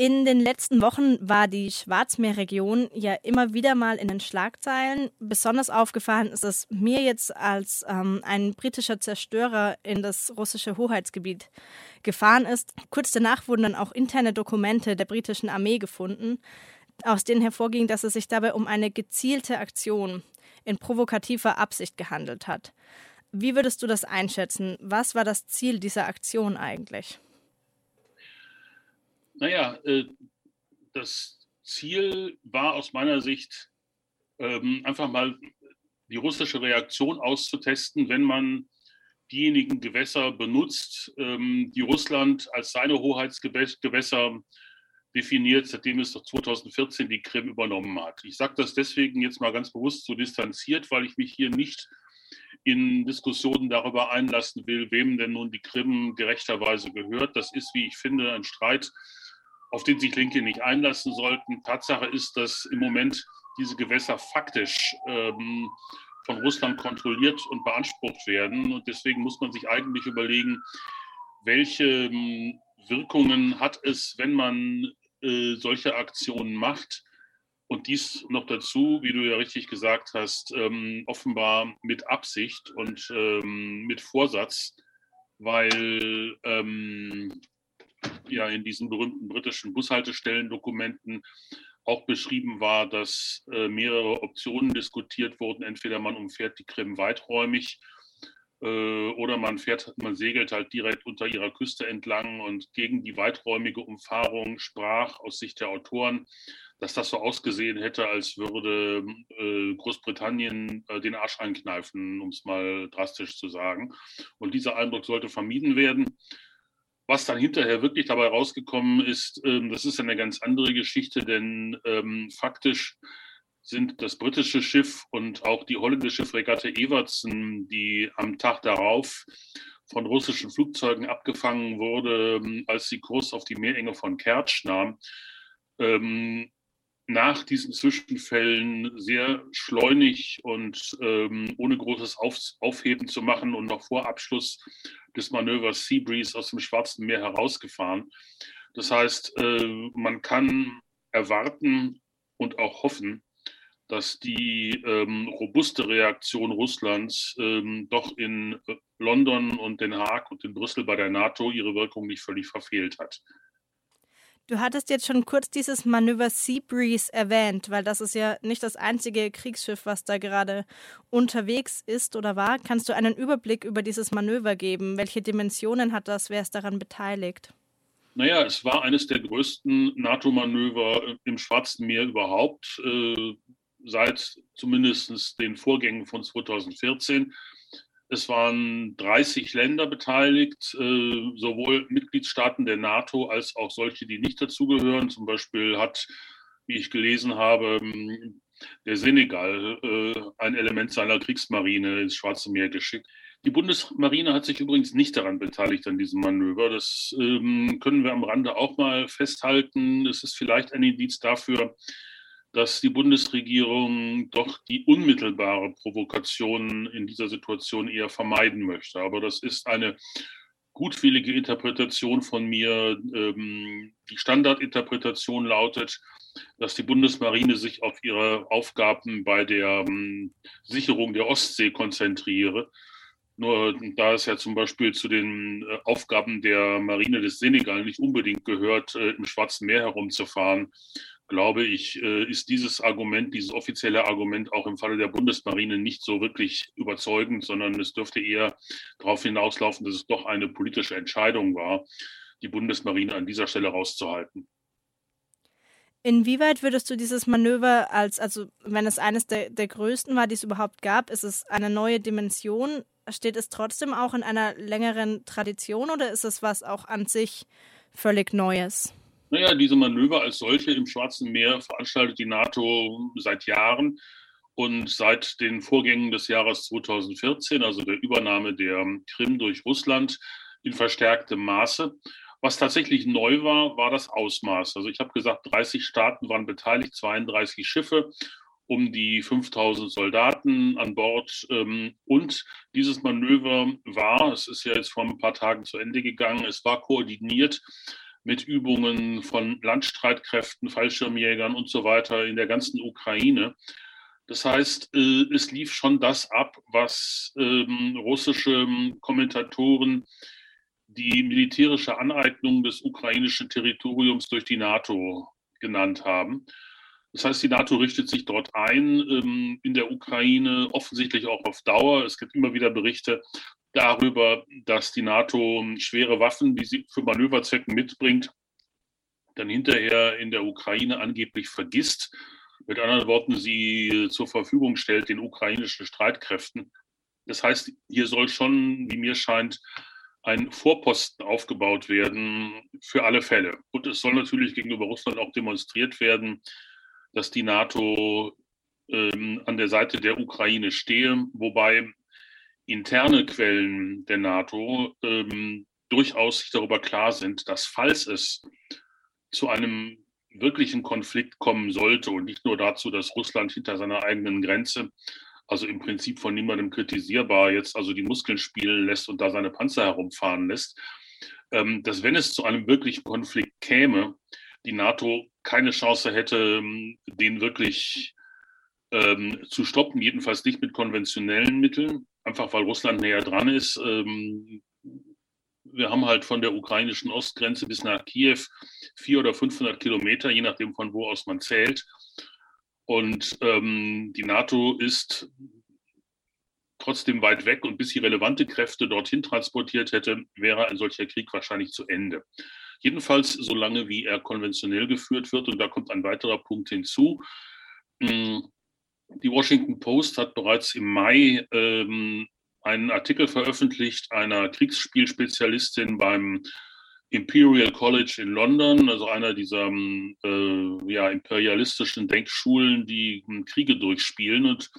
In den letzten Wochen war die Schwarzmeerregion ja immer wieder mal in den Schlagzeilen. Besonders aufgefallen ist es mir jetzt, als ähm, ein britischer Zerstörer in das russische Hoheitsgebiet gefahren ist. Kurz danach wurden dann auch interne Dokumente der britischen Armee gefunden, aus denen hervorging, dass es sich dabei um eine gezielte Aktion in provokativer Absicht gehandelt hat. Wie würdest du das einschätzen? Was war das Ziel dieser Aktion eigentlich? Naja, äh, das Ziel war aus meiner Sicht ähm, einfach mal die russische Reaktion auszutesten, wenn man diejenigen Gewässer benutzt, ähm, die Russland als seine Hoheitsgewässer definiert, seitdem es 2014 die Krim übernommen hat. Ich sage das deswegen jetzt mal ganz bewusst so distanziert, weil ich mich hier nicht in Diskussionen darüber einlassen will, wem denn nun die Krim gerechterweise gehört. Das ist, wie ich finde, ein Streit, auf den sich Linke nicht einlassen sollten. Tatsache ist, dass im Moment diese Gewässer faktisch ähm, von Russland kontrolliert und beansprucht werden. Und deswegen muss man sich eigentlich überlegen, welche ähm, Wirkungen hat es, wenn man äh, solche Aktionen macht. Und dies noch dazu, wie du ja richtig gesagt hast, ähm, offenbar mit Absicht und ähm, mit Vorsatz, weil ähm, ja in diesen berühmten britischen Bushaltestellendokumenten auch beschrieben war, dass äh, mehrere Optionen diskutiert wurden. Entweder man umfährt die Krim weiträumig äh, oder man fährt, man segelt halt direkt unter ihrer Küste entlang und gegen die weiträumige Umfahrung sprach aus Sicht der Autoren, dass das so ausgesehen hätte, als würde äh, Großbritannien äh, den Arsch einkneifen, um es mal drastisch zu sagen. Und dieser Eindruck sollte vermieden werden. Was dann hinterher wirklich dabei rausgekommen ist, ähm, das ist eine ganz andere Geschichte, denn ähm, faktisch sind das britische Schiff und auch die holländische Fregatte Evertsen, die am Tag darauf von russischen Flugzeugen abgefangen wurde, ähm, als sie Kurs auf die Meerenge von Kertsch nahm, ähm, nach diesen Zwischenfällen sehr schleunig und ähm, ohne großes Auf Aufheben zu machen und noch vor Abschluss des Manövers Seabreeze aus dem Schwarzen Meer herausgefahren. Das heißt, äh, man kann erwarten und auch hoffen, dass die ähm, robuste Reaktion Russlands ähm, doch in äh, London und Den Haag und in Brüssel bei der NATO ihre Wirkung nicht völlig verfehlt hat. Du hattest jetzt schon kurz dieses Manöver Seabreeze erwähnt, weil das ist ja nicht das einzige Kriegsschiff, was da gerade unterwegs ist oder war. Kannst du einen Überblick über dieses Manöver geben? Welche Dimensionen hat das? Wer ist daran beteiligt? Naja, es war eines der größten NATO-Manöver im Schwarzen Meer überhaupt, äh, seit zumindest den Vorgängen von 2014. Es waren 30 Länder beteiligt, äh, sowohl Mitgliedstaaten der NATO als auch solche, die nicht dazugehören. Zum Beispiel hat, wie ich gelesen habe, ähm, der Senegal äh, ein Element seiner Kriegsmarine ins Schwarze Meer geschickt. Die Bundesmarine hat sich übrigens nicht daran beteiligt an diesem Manöver. Das ähm, können wir am Rande auch mal festhalten. Es ist vielleicht ein Indiz dafür, dass die Bundesregierung doch die unmittelbare Provokation in dieser Situation eher vermeiden möchte. Aber das ist eine gutwillige Interpretation von mir. Ähm, die Standardinterpretation lautet, dass die Bundesmarine sich auf ihre Aufgaben bei der ähm, Sicherung der Ostsee konzentriere. Nur da es ja zum Beispiel zu den äh, Aufgaben der Marine des Senegal nicht unbedingt gehört, äh, im Schwarzen Meer herumzufahren, glaube ich, äh, ist dieses Argument, dieses offizielle Argument auch im Falle der Bundesmarine nicht so wirklich überzeugend, sondern es dürfte eher darauf hinauslaufen, dass es doch eine politische Entscheidung war, die Bundesmarine an dieser Stelle rauszuhalten. Inwieweit würdest du dieses Manöver als, also wenn es eines der, der größten war, die es überhaupt gab, ist es eine neue Dimension? Steht es trotzdem auch in einer längeren Tradition oder ist es was auch an sich völlig Neues? Naja, diese Manöver als solche im Schwarzen Meer veranstaltet die NATO seit Jahren und seit den Vorgängen des Jahres 2014, also der Übernahme der Krim durch Russland, in verstärktem Maße. Was tatsächlich neu war, war das Ausmaß. Also ich habe gesagt, 30 Staaten waren beteiligt, 32 Schiffe, um die 5000 Soldaten an Bord. Ähm, und dieses Manöver war, es ist ja jetzt vor ein paar Tagen zu Ende gegangen, es war koordiniert mit Übungen von Landstreitkräften, Fallschirmjägern und so weiter in der ganzen Ukraine. Das heißt, äh, es lief schon das ab, was ähm, russische Kommentatoren die militärische Aneignung des ukrainischen Territoriums durch die NATO genannt haben. Das heißt, die NATO richtet sich dort ein ähm, in der Ukraine, offensichtlich auch auf Dauer. Es gibt immer wieder Berichte darüber, dass die NATO schwere Waffen, die sie für Manöverzwecken mitbringt, dann hinterher in der Ukraine angeblich vergisst. Mit anderen Worten, sie zur Verfügung stellt den ukrainischen Streitkräften. Das heißt, hier soll schon, wie mir scheint, ein Vorposten aufgebaut werden für alle Fälle. Und es soll natürlich gegenüber Russland auch demonstriert werden, dass die NATO ähm, an der Seite der Ukraine stehe, wobei interne Quellen der NATO ähm, durchaus sich darüber klar sind, dass falls es zu einem wirklichen Konflikt kommen sollte und nicht nur dazu, dass Russland hinter seiner eigenen Grenze, also im Prinzip von niemandem kritisierbar, jetzt also die Muskeln spielen lässt und da seine Panzer herumfahren lässt, ähm, dass wenn es zu einem wirklichen Konflikt käme, die NATO keine Chance hätte, ähm, den wirklich ähm, zu stoppen, jedenfalls nicht mit konventionellen Mitteln, einfach weil Russland näher dran ist. Ähm, wir haben halt von der ukrainischen Ostgrenze bis nach Kiew 400 oder 500 Kilometer, je nachdem von wo aus man zählt. Und ähm, die NATO ist trotzdem weit weg und bis sie relevante Kräfte dorthin transportiert hätte, wäre ein solcher Krieg wahrscheinlich zu Ende. Jedenfalls solange wie er konventionell geführt wird. Und da kommt ein weiterer Punkt hinzu. Hm, die Washington Post hat bereits im Mai ähm, einen Artikel veröffentlicht einer Kriegsspielspezialistin beim Imperial College in London, also einer dieser ähm, äh, ja, imperialistischen Denkschulen, die ähm, Kriege durchspielen. Und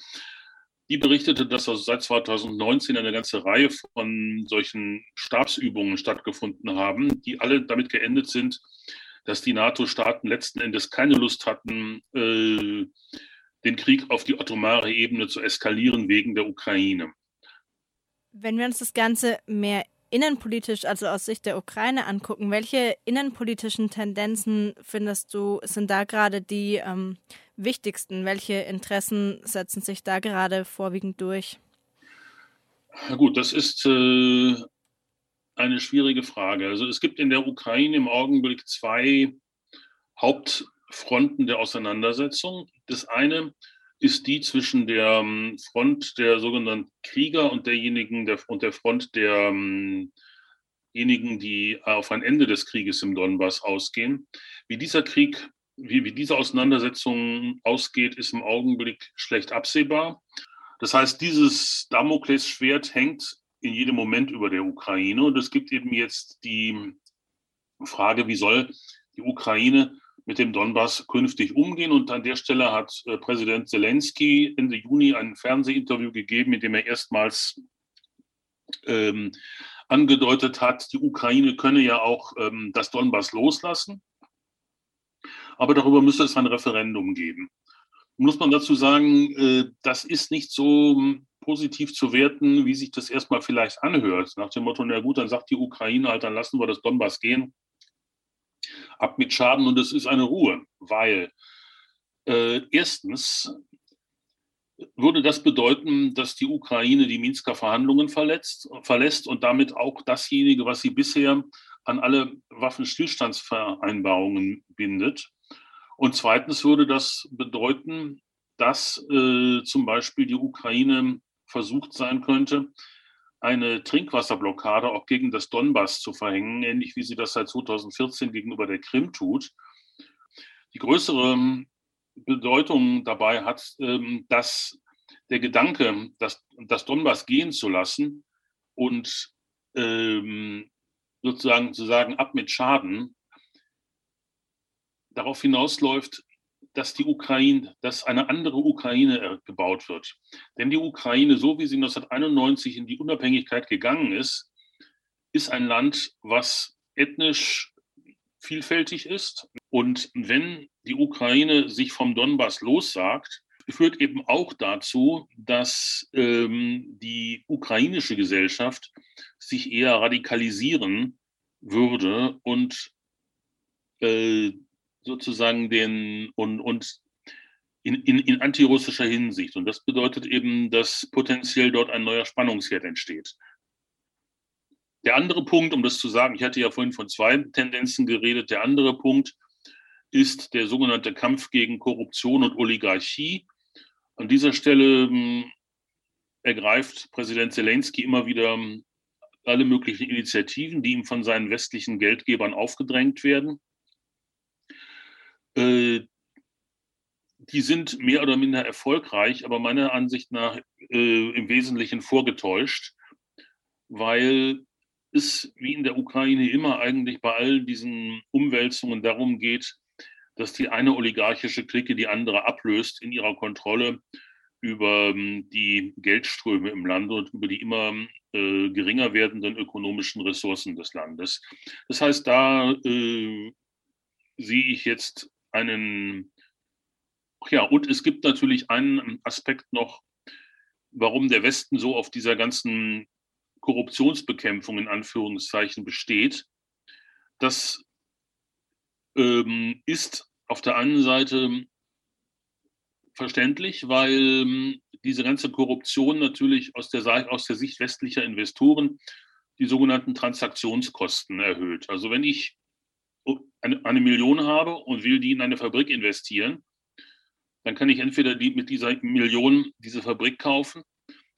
die berichtete, dass also seit 2019 eine ganze Reihe von solchen Stabsübungen stattgefunden haben, die alle damit geendet sind, dass die NATO-Staaten letzten Endes keine Lust hatten, äh, den Krieg auf die atomare Ebene zu eskalieren wegen der Ukraine. Wenn wir uns das Ganze mehr innenpolitisch, also aus Sicht der Ukraine angucken, welche innenpolitischen Tendenzen findest du, sind da gerade die ähm, wichtigsten? Welche Interessen setzen sich da gerade vorwiegend durch? Na gut, das ist äh, eine schwierige Frage. Also es gibt in der Ukraine im Augenblick zwei Hauptfronten der Auseinandersetzung. Das eine ist die zwischen der ähm, Front der sogenannten Krieger und derjenigen der, und der Front derjenigen, ähm, die auf ein Ende des Krieges im Donbass ausgehen. Wie dieser Krieg wie, wie diese Auseinandersetzung ausgeht, ist im Augenblick schlecht absehbar. Das heißt, dieses Damoklesschwert hängt in jedem Moment über der Ukraine. Und es gibt eben jetzt die Frage, wie soll die Ukraine mit dem Donbass künftig umgehen. Und an der Stelle hat äh, Präsident Zelensky Ende Juni ein Fernsehinterview gegeben, in dem er erstmals ähm, angedeutet hat, die Ukraine könne ja auch ähm, das Donbass loslassen. Aber darüber müsste es ein Referendum geben. Muss man dazu sagen, äh, das ist nicht so hm, positiv zu werten, wie sich das erstmal vielleicht anhört. Nach dem Motto, na gut, dann sagt die Ukraine halt, dann lassen wir das Donbass gehen. Ab mit Schaden und es ist eine Ruhe, weil äh, erstens würde das bedeuten, dass die Ukraine die Minsker Verhandlungen verletzt, verlässt und damit auch dasjenige, was sie bisher an alle Waffenstillstandsvereinbarungen bindet. Und zweitens würde das bedeuten, dass äh, zum Beispiel die Ukraine versucht sein könnte, eine Trinkwasserblockade auch gegen das Donbass zu verhängen, ähnlich wie sie das seit 2014 gegenüber der Krim tut. Die größere Bedeutung dabei hat, ähm, dass der Gedanke, das, das Donbass gehen zu lassen und ähm, sozusagen zu sagen, ab mit Schaden, darauf hinausläuft, dass die Ukraine, dass eine andere Ukraine gebaut wird. Denn die Ukraine, so wie sie 1991 in die Unabhängigkeit gegangen ist, ist ein Land, was ethnisch vielfältig ist. Und wenn die Ukraine sich vom Donbass lossagt, führt eben auch dazu, dass ähm, die ukrainische Gesellschaft sich eher radikalisieren würde und äh, sozusagen den und, und in, in, in antirussischer Hinsicht. Und das bedeutet eben, dass potenziell dort ein neuer Spannungsherd entsteht. Der andere Punkt, um das zu sagen, ich hatte ja vorhin von zwei Tendenzen geredet, der andere Punkt ist der sogenannte Kampf gegen Korruption und Oligarchie. An dieser Stelle hm, ergreift Präsident Zelensky immer wieder alle möglichen Initiativen, die ihm von seinen westlichen Geldgebern aufgedrängt werden. Äh, die sind mehr oder minder erfolgreich, aber meiner Ansicht nach äh, im Wesentlichen vorgetäuscht, weil es wie in der Ukraine immer eigentlich bei all diesen Umwälzungen darum geht, dass die eine oligarchische Clique die andere ablöst in ihrer Kontrolle über ähm, die Geldströme im Land und über die immer äh, geringer werdenden ökonomischen Ressourcen des Landes. Das heißt, da äh, sehe ich jetzt einen, ja, und es gibt natürlich einen Aspekt noch, warum der Westen so auf dieser ganzen Korruptionsbekämpfung in Anführungszeichen besteht. Das ähm, ist auf der einen Seite verständlich, weil ähm, diese ganze Korruption natürlich aus der, aus der Sicht westlicher Investoren die sogenannten Transaktionskosten erhöht. Also wenn ich eine, Million habe und will die in eine Fabrik investieren, dann kann ich entweder die, mit dieser Million diese Fabrik kaufen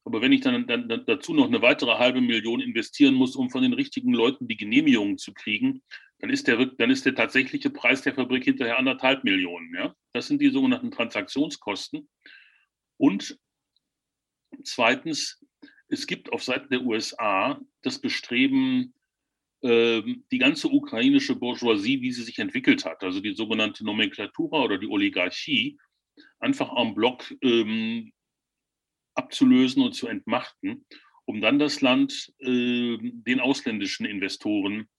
aber wenn ich dann, dann, dazu noch eine weitere halbe Million investieren muss, um von den richtigen Leuten die Genehmigungen zu kriegen, dann ist der, dann ist der tatsächliche Preis der Fabrik hinterher anderthalb Millionen. Ja? Das sind die sogenannten Transaktionskosten. Und zweitens, es gibt auf Seiten der USA das Bestreben, die ganze ukrainische Bourgeoisie, wie sie sich entwickelt hat, also die sogenannte Nomenklatura oder die Oligarchie, einfach en bloc ähm, abzulösen und zu entmachten, um dann das Land äh, den ausländischen Investoren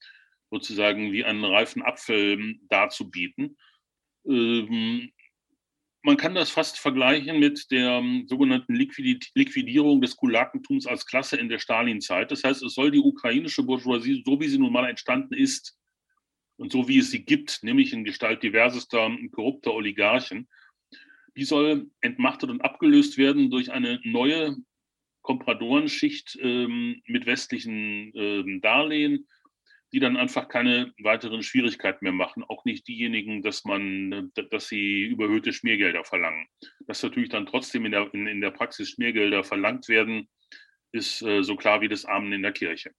sozusagen wie einen reifen Apfel darzubieten. Ähm, man kann das fast vergleichen mit der um, sogenannten Liquid Liquidierung des Kulakentums als Klasse in der Stalinzeit. Das heißt, es soll die ukrainische Bourgeoisie, so wie sie nun mal entstanden ist und so wie es sie gibt, nämlich in Gestalt diversester korrupter Oligarchen, die soll entmachtet und abgelöst werden durch eine neue Kompradorenschicht ähm, mit westlichen ähm, Darlehen, die dann einfach keine weiteren Schwierigkeiten mehr machen. Auch nicht diejenigen, dass man, dass sie überhöhte Schmiergelder verlangen. Dass natürlich dann trotzdem in der, in, in der Praxis Schmiergelder verlangt werden, ist äh, so klar wie das Amen in der Kirche.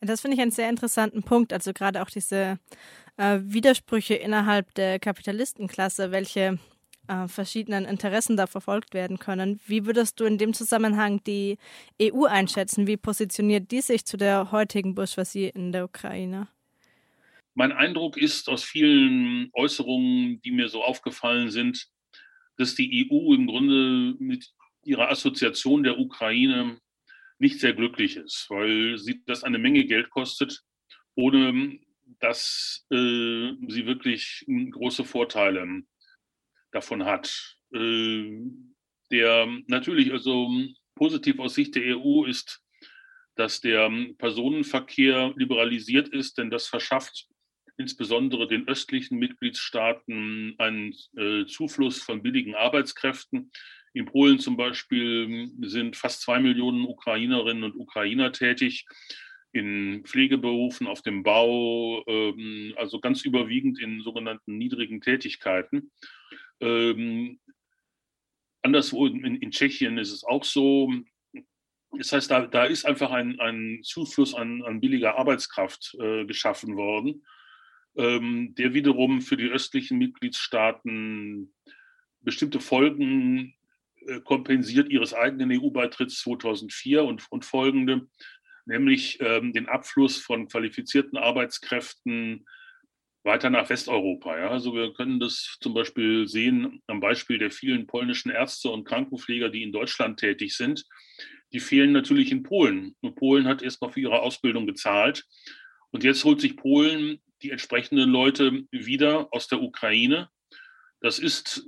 Das finde ich einen sehr interessanten Punkt. Also gerade auch diese äh, Widersprüche innerhalb der Kapitalistenklasse, welche äh, verschiedenen Interessen da verfolgt werden können. Wie würdest du in dem Zusammenhang die EU einschätzen? Wie positioniert die sich zu der heutigen Bourgeoisie in der Ukraine? Mein Eindruck ist aus vielen Äußerungen, die mir so aufgefallen sind, dass die EU im Grunde mit ihrer Assoziation der Ukraine nicht sehr glücklich ist, weil sie das eine Menge Geld kostet, ohne dass äh, sie wirklich große Vorteile davon hat. Äh, der natürlich also positiv aus Sicht der EU ist, dass der Personenverkehr liberalisiert ist, denn das verschafft insbesondere den östlichen Mitgliedstaaten einen äh, Zufluss von billigen Arbeitskräften. In Polen zum Beispiel sind fast zwei Millionen Ukrainerinnen und Ukrainer tätig in Pflegeberufen, auf dem Bau, ähm, also ganz überwiegend in sogenannten niedrigen Tätigkeiten. Ähm, anderswo in, in, Tschechien ist es auch so. Das heißt, da, da ist einfach ein, ein Zufluss an, an billiger Arbeitskraft äh, geschaffen worden, ähm, der wiederum für die östlichen Mitgliedstaaten bestimmte Folgen äh, kompensiert ihres eigenen EU-Beitritts 2004 und, und folgende nämlich ähm, den Abfluss von qualifizierten Arbeitskräften weiter nach Westeuropa. Ja? Also wir können das zum Beispiel sehen am Beispiel der vielen polnischen Ärzte und Krankenpfleger, die in Deutschland tätig sind. Die fehlen natürlich in Polen. Und Polen hat erstmal für ihre Ausbildung gezahlt. Und jetzt holt sich Polen die entsprechenden Leute wieder aus der Ukraine. Das ist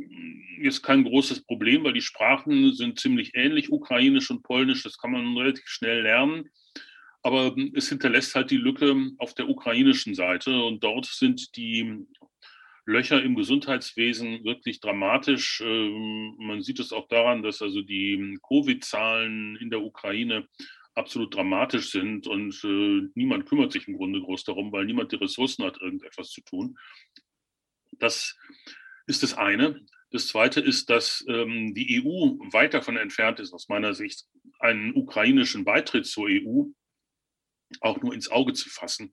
jetzt kein großes Problem, weil die Sprachen sind ziemlich ähnlich, ukrainisch und polnisch. Das kann man relativ schnell lernen. Aber es hinterlässt halt die Lücke auf der ukrainischen Seite und dort sind die Löcher im Gesundheitswesen wirklich dramatisch. Ähm, man sieht es auch daran, dass also die Covid-Zahlen in der Ukraine absolut dramatisch sind und äh, niemand kümmert sich im Grunde groß darum, weil niemand die Ressourcen hat, irgendetwas zu tun. Das ist das eine. Das zweite ist, dass ähm, die EU weit davon entfernt ist, aus meiner Sicht, einen ukrainischen Beitritt zur EU auch nur ins Auge zu fassen.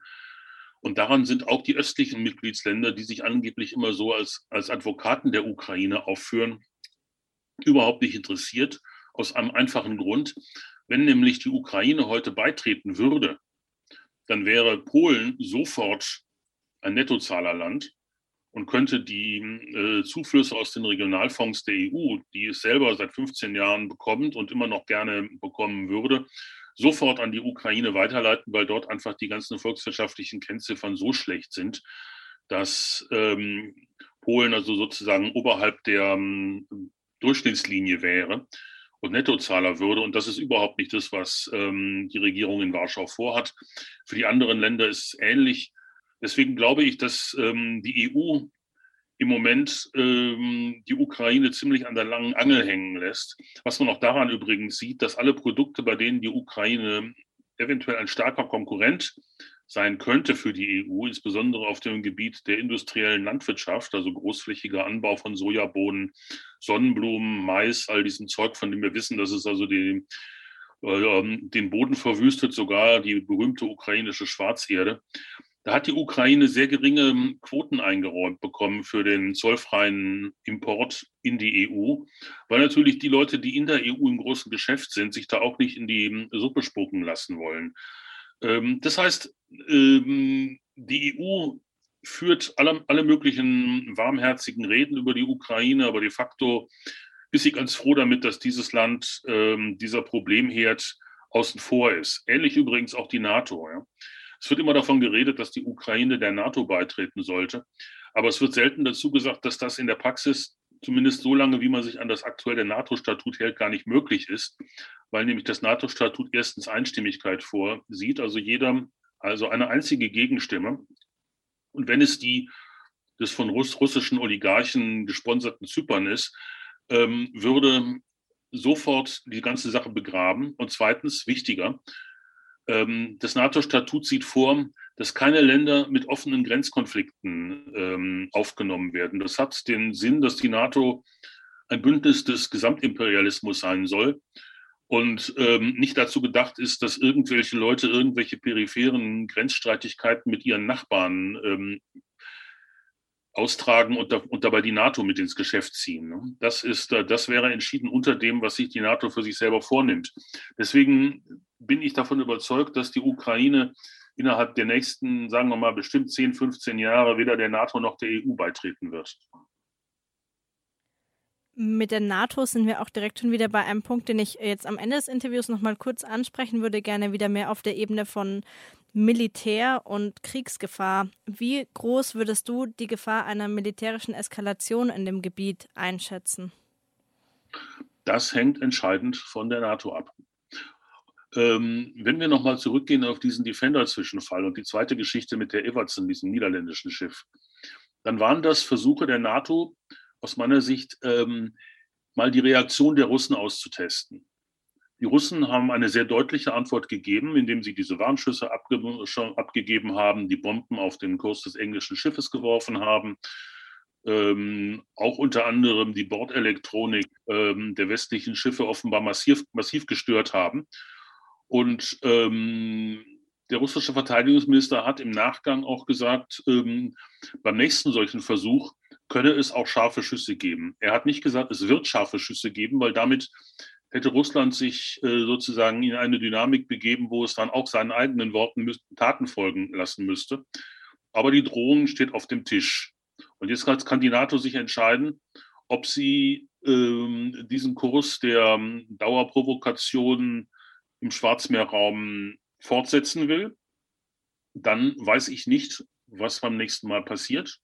Und daran sind auch die östlichen Mitgliedsländer, die sich angeblich immer so als, als Advokaten der Ukraine aufführen, überhaupt nicht interessiert. Aus einem einfachen Grund. Wenn nämlich die Ukraine heute beitreten würde, dann wäre Polen sofort ein Nettozahlerland und könnte die äh, Zuflüsse aus den Regionalfonds der EU, die es selber seit 15 Jahren bekommt und immer noch gerne bekommen würde, sofort an die Ukraine weiterleiten, weil dort einfach die ganzen volkswirtschaftlichen Kennziffern so schlecht sind, dass ähm, Polen also sozusagen oberhalb der ähm, Durchschnittslinie wäre und Nettozahler würde. Und das ist überhaupt nicht das, was ähm, die Regierung in Warschau vorhat. Für die anderen Länder ist es ähnlich. Deswegen glaube ich, dass ähm, die EU im Moment ähm, die Ukraine ziemlich an der langen Angel hängen lässt. Was man auch daran übrigens sieht, dass alle Produkte, bei denen die Ukraine eventuell ein starker Konkurrent sein könnte für die EU, insbesondere auf dem Gebiet der industriellen Landwirtschaft, also großflächiger Anbau von Sojabohnen, Sonnenblumen, Mais, all diesen Zeug, von dem wir wissen, dass es also die, äh, den Boden verwüstet, sogar die berühmte ukrainische Schwarzerde. Da hat die Ukraine sehr geringe Quoten eingeräumt bekommen für den zollfreien Import in die EU, weil natürlich die Leute, die in der EU im großen Geschäft sind, sich da auch nicht in die Suppe spucken lassen wollen. Ähm, das heißt, ähm, die EU führt alle, alle möglichen warmherzigen Reden über die Ukraine, aber de facto ist sie ganz froh damit, dass dieses Land ähm, dieser Problemherd außen vor ist. Ähnlich übrigens auch die NATO. Ja. Es wird immer davon geredet, dass die Ukraine der NATO beitreten sollte. Aber es wird selten dazu gesagt, dass das in der Praxis, zumindest so lange, wie man sich an das aktuelle NATO-Statut hält, gar nicht möglich ist, weil nämlich das NATO-Statut erstens Einstimmigkeit vorsieht, also jeder, also eine einzige Gegenstimme. Und wenn es die des von Russ russischen Oligarchen gesponserten Zypern ist, ähm, würde sofort die ganze Sache begraben. Und zweitens, wichtiger, das NATO-Statut sieht vor, dass keine Länder mit offenen Grenzkonflikten ähm, aufgenommen werden. Das hat den Sinn, dass die NATO ein Bündnis des Gesamtimperialismus sein soll und ähm, nicht dazu gedacht ist, dass irgendwelche Leute irgendwelche peripheren Grenzstreitigkeiten mit ihren Nachbarn ähm, austragen und, und, dabei die NATO mit ins Geschäft ziehen. Ne? Das, ist, das wäre entschieden unter dem, was sich die NATO für sich selber vornimmt. Deswegen bin ich davon überzeugt, dass die Ukraine innerhalb der nächsten, sagen wir mal, bestimmt 10, 15 Jahre weder der NATO noch der EU beitreten wird. Mit der NATO sind wir auch direkt schon wieder bei einem Punkt, den ich jetzt am Ende des Interviews noch mal kurz ansprechen würde, gerne wieder mehr auf der Ebene von Militär- und Kriegsgefahr. Wie groß würdest du die Gefahr einer militärischen Eskalation in dem Gebiet einschätzen? Das hängt entscheidend von der NATO ab. Ähm, wenn wir nochmal zurückgehen auf diesen Defender-Zwischenfall und die zweite Geschichte mit der Evertson, diesem niederländischen Schiff, dann waren das Versuche der NATO, aus meiner Sicht ähm, mal die Reaktion der Russen auszutesten. Die Russen haben eine sehr deutliche Antwort gegeben, indem sie diese Warnschüsse abge abgegeben haben, die Bomben auf den Kurs des englischen Schiffes geworfen haben, ähm, auch unter anderem die Bordelektronik ähm, der westlichen Schiffe offenbar massiv, massiv gestört haben. Und ähm, der russische Verteidigungsminister hat im Nachgang auch gesagt, ähm, beim nächsten solchen Versuch könne es auch scharfe Schüsse geben. Er hat nicht gesagt, es wird scharfe Schüsse geben, weil damit hätte Russland sich äh, sozusagen in eine Dynamik begeben, wo es dann auch seinen eigenen Worten Taten folgen lassen müsste. Aber die Drohung steht auf dem Tisch. Und jetzt kann die NATO sich entscheiden, ob sie ähm, diesen Kurs der ähm, Dauerprovokation im Schwarzmeerraum fortsetzen will. Dann weiß ich nicht, was beim nächsten Mal passiert.